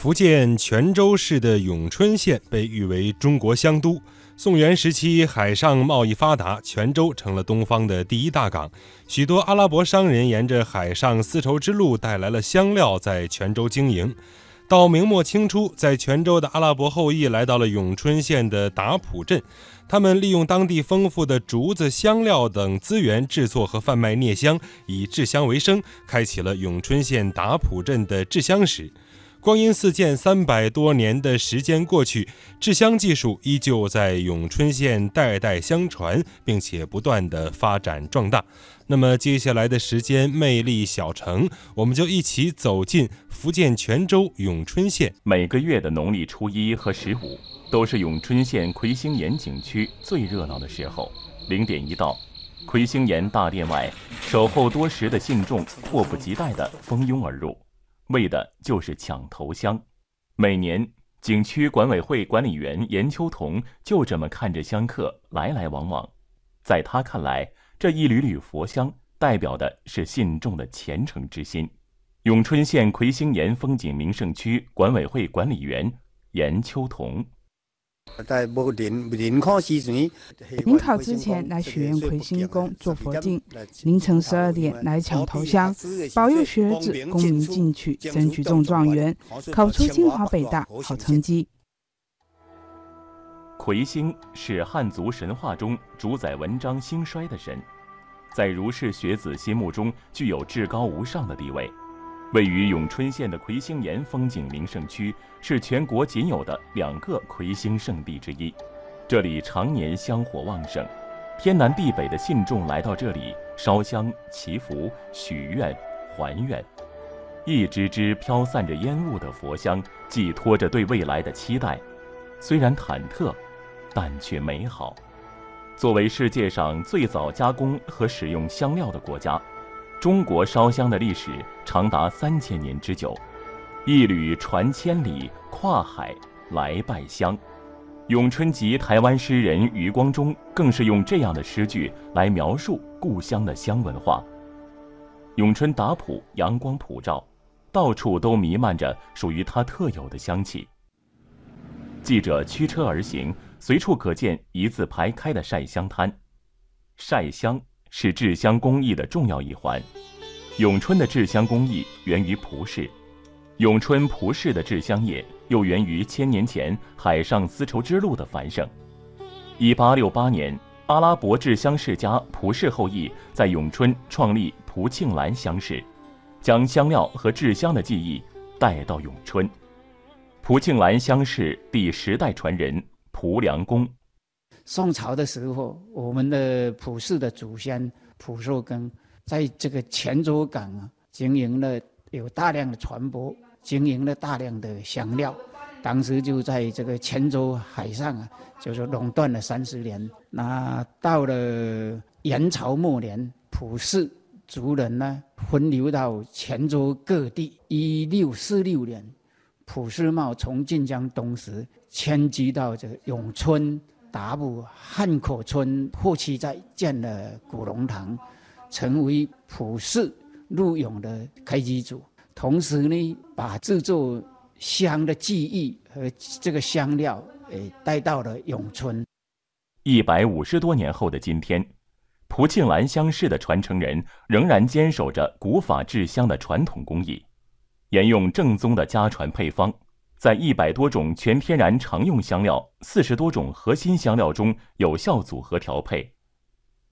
福建泉州市的永春县被誉为中国香都。宋元时期，海上贸易发达，泉州成了东方的第一大港。许多阿拉伯商人沿着海上丝绸之路带来了香料，在泉州经营。到明末清初，在泉州的阿拉伯后裔来到了永春县的达普镇，他们利用当地丰富的竹子、香料等资源，制作和贩卖镍香，以制香为生，开启了永春县达普镇的制香史。光阴似箭，三百多年的时间过去，制香技术依旧在永春县代代相传，并且不断的发展壮大。那么接下来的时间，魅力小城，我们就一起走进福建泉州永春县。每个月的农历初一和十五，都是永春县魁星岩景区最热闹的时候。零点一到，魁星岩大殿外，守候多时的信众迫不及待地蜂拥而入。为的就是抢头香。每年，景区管委会管理员严秋彤就这么看着香客来来往往。在他看来，这一缕缕佛香代表的是信众的虔诚之心。永春县魁星岩风景名胜区管委会管理员严秋彤。在临考之前，临考之前来许愿魁星宫做佛经，凌晨十二点来抢头香，保佑学子功名进取，争取中状元，考出清华北大好成绩。魁星是汉族神话中主宰文章兴衰的神，在儒士学子心目中具有至高无上的地位。位于永春县的魁星岩风景名胜区是全国仅有的两个魁星圣地之一，这里常年香火旺盛，天南地北的信众来到这里烧香祈福、许愿、还愿，一支支飘散着烟雾的佛香，寄托着对未来的期待，虽然忐忑，但却美好。作为世界上最早加工和使用香料的国家。中国烧香的历史长达三千年之久，一缕传千里，跨海来拜香。咏春集台湾诗人余光中更是用这样的诗句来描述故乡的香文化。咏春打浦阳光普照，到处都弥漫着属于它特有的香气。记者驱车而行，随处可见一字排开的晒香摊，晒香。是制香工艺的重要一环。永春的制香工艺源于蒲氏，永春蒲氏的制香业又源于千年前海上丝绸之路的繁盛。一八六八年，阿拉伯制香世家蒲氏后裔在永春创立蒲庆兰香室，将香料和制香的技艺带到永春。蒲庆兰香室第十代传人蒲良公。宋朝的时候，我们的普氏的祖先普寿庚，在这个泉州港啊，经营了有大量的船舶，经营了大量的香料。当时就在这个泉州海上啊，就是垄断了三十年。那到了元朝末年，普氏族人呢，分流到泉州各地。一六四六年，普世茂从晋江东石迁居到这个永春。达布汉口村后期在建了古龙堂，成为普氏陆永的开基组。同时呢，把制作香的技艺和这个香料，诶，带到了永春。一百五十多年后的今天，蒲庆兰香室的传承人仍然坚守着古法制香的传统工艺，沿用正宗的家传配方。在一百多种全天然常用香料、四十多种核心香料中有效组合调配。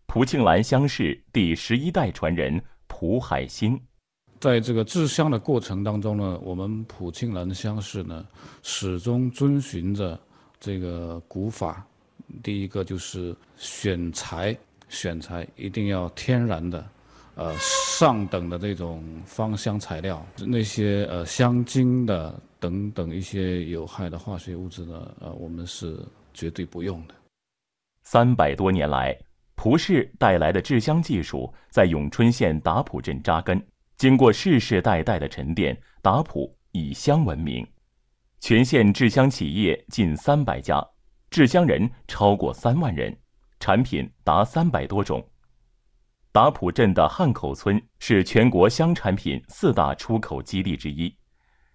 蒲庆兰香室第十一代传人蒲海兴，在这个制香的过程当中呢，我们蒲庆兰香室呢始终遵循着这个古法。第一个就是选材，选材一定要天然的，呃，上等的这种芳香材料，那些呃香精的。等等一些有害的化学物质呢？呃，我们是绝对不用的。三百多年来，蒲氏带来的制香技术在永春县达浦镇扎根，经过世世代代的沉淀，达浦以香闻名。全县制香企业近三百家，制香人超过三万人，产品达三百多种。达浦镇的汉口村是全国香产品四大出口基地之一。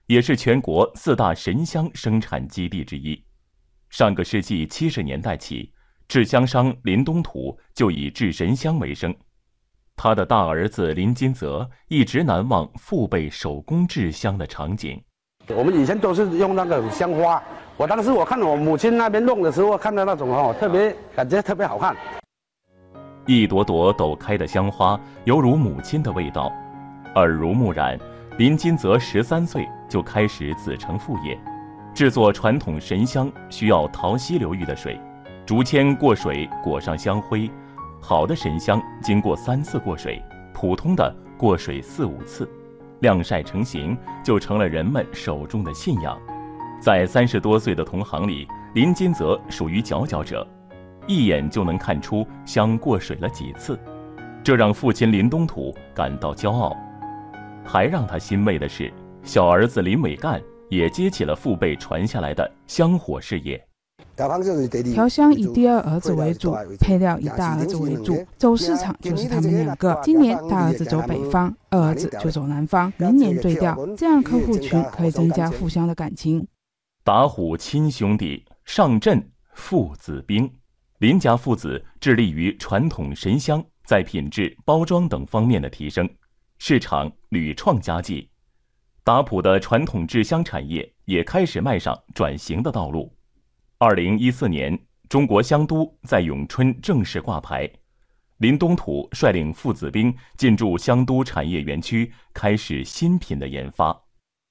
也是全国四大神香生产基地之一。上个世纪七十年代起，制香商林东土就以制神香为生。他的大儿子林金泽一直难忘父辈手工制香的场景。我们以前都是用那个香花，我当时我看我母亲那边弄的时候，看到那种哦，特别感觉特别好看。一朵朵抖开的香花，犹如母亲的味道，耳濡目染。林金泽十三岁就开始子承父业，制作传统神香需要桃溪流域的水，竹签过水裹上香灰。好的神香经过三次过水，普通的过水四五次，晾晒成型就成了人们手中的信仰。在三十多岁的同行里，林金泽属于佼佼者，一眼就能看出香过水了几次，这让父亲林东土感到骄傲。还让他欣慰的是，小儿子林伟干也接起了父辈传下来的香火事业。调香以第二儿子为主，配料以大儿子为主，走市场就是他们两个。今年大儿子走北方，二儿子就走南方，明年对调，这样客户群可以增加互相的感情。打虎亲兄弟，上阵父子兵。林家父子致力于传统神香在品质、包装等方面的提升，市场屡创佳绩。打普的传统制香产业也开始迈上转型的道路。二零一四年，中国香都在永春正式挂牌，林东土率领父子兵进驻香都产业园区，开始新品的研发。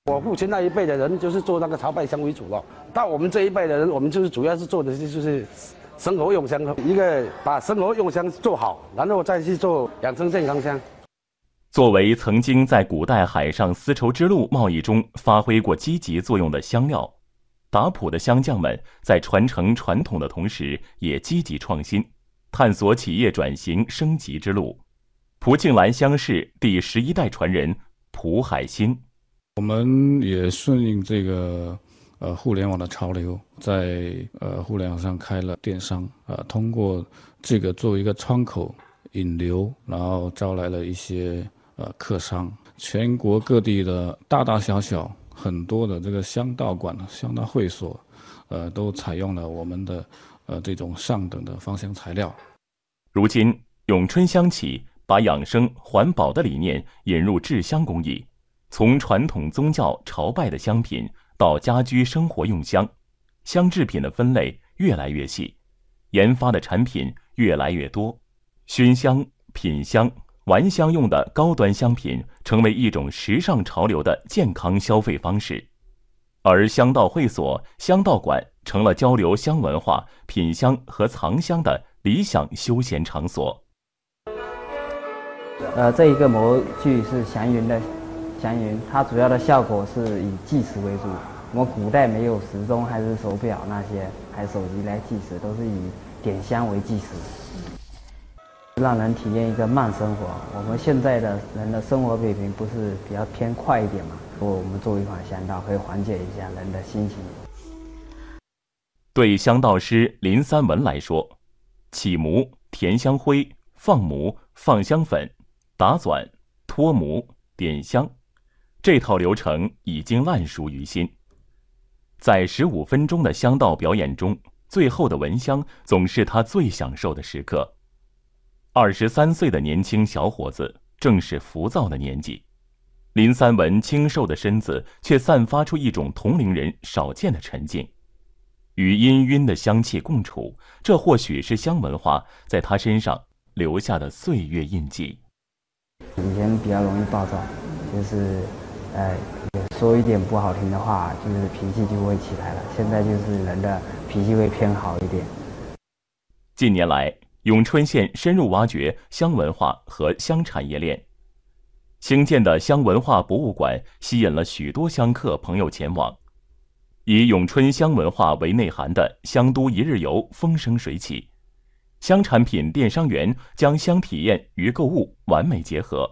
我父亲那一辈的人就是做那个朝拜香为主了，到我们这一辈的人，我们就是主要是做的就是生活用香，一个把生活用香做好，然后再去做养生健康香。作为曾经在古代海上丝绸之路贸易中发挥过积极作用的香料。达普的香匠们在传承传统的同时，也积极创新，探索企业转型升级之路。蒲庆兰香是第十一代传人蒲海新，我们也顺应这个呃互联网的潮流，在呃互联网上开了电商啊，通过这个作为一个窗口引流，然后招来了一些呃客商，全国各地的大大小小。很多的这个香道馆、香道会所，呃，都采用了我们的呃这种上等的芳香材料。如今，永春香企把养生环保的理念引入制香工艺，从传统宗教朝拜的香品到家居生活用香，香制品的分类越来越细，研发的产品越来越多，熏香、品香。玩香用的高端香品成为一种时尚潮流的健康消费方式，而香道会所、香道馆成了交流香文化、品香和藏香的理想休闲场所。呃，这一个模具是祥云的，祥云，它主要的效果是以计时为主。我们古代没有时钟，还是手表那些，还手机来计时，都是以点香为计时。让人体验一个慢生活。我们现在的人的生活水平不是比较偏快一点嘛？我们做一款香道，可以缓解一下人的心情。对香道师林三文来说，起模、填香灰、放模、放香粉、打转、脱模、点香，这套流程已经烂熟于心。在十五分钟的香道表演中，最后的闻香总是他最享受的时刻。二十三岁的年轻小伙子，正是浮躁的年纪。林三文清瘦的身子，却散发出一种同龄人少见的沉静。与氤氲的香气共处，这或许是香文化在他身上留下的岁月印记。以前比较容易暴躁，就是，呃，说一点不好听的话，就是脾气就会起来了。现在就是人的脾气会偏好一点。近年来。永春县深入挖掘香文化和香产业链，兴建的香文化博物馆吸引了许多香客朋友前往。以永春香文化为内涵的香都一日游风生水起，香产品电商园将香体验与购物完美结合，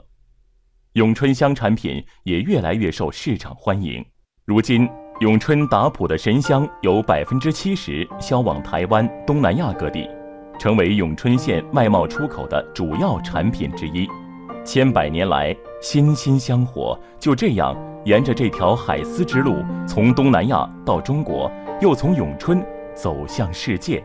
永春香产品也越来越受市场欢迎。如今，永春达普的神香有百分之七十销往台湾、东南亚各地。成为永春县外贸出口的主要产品之一。千百年来，心心相火，就这样沿着这条海丝之路，从东南亚到中国，又从咏春走向世界。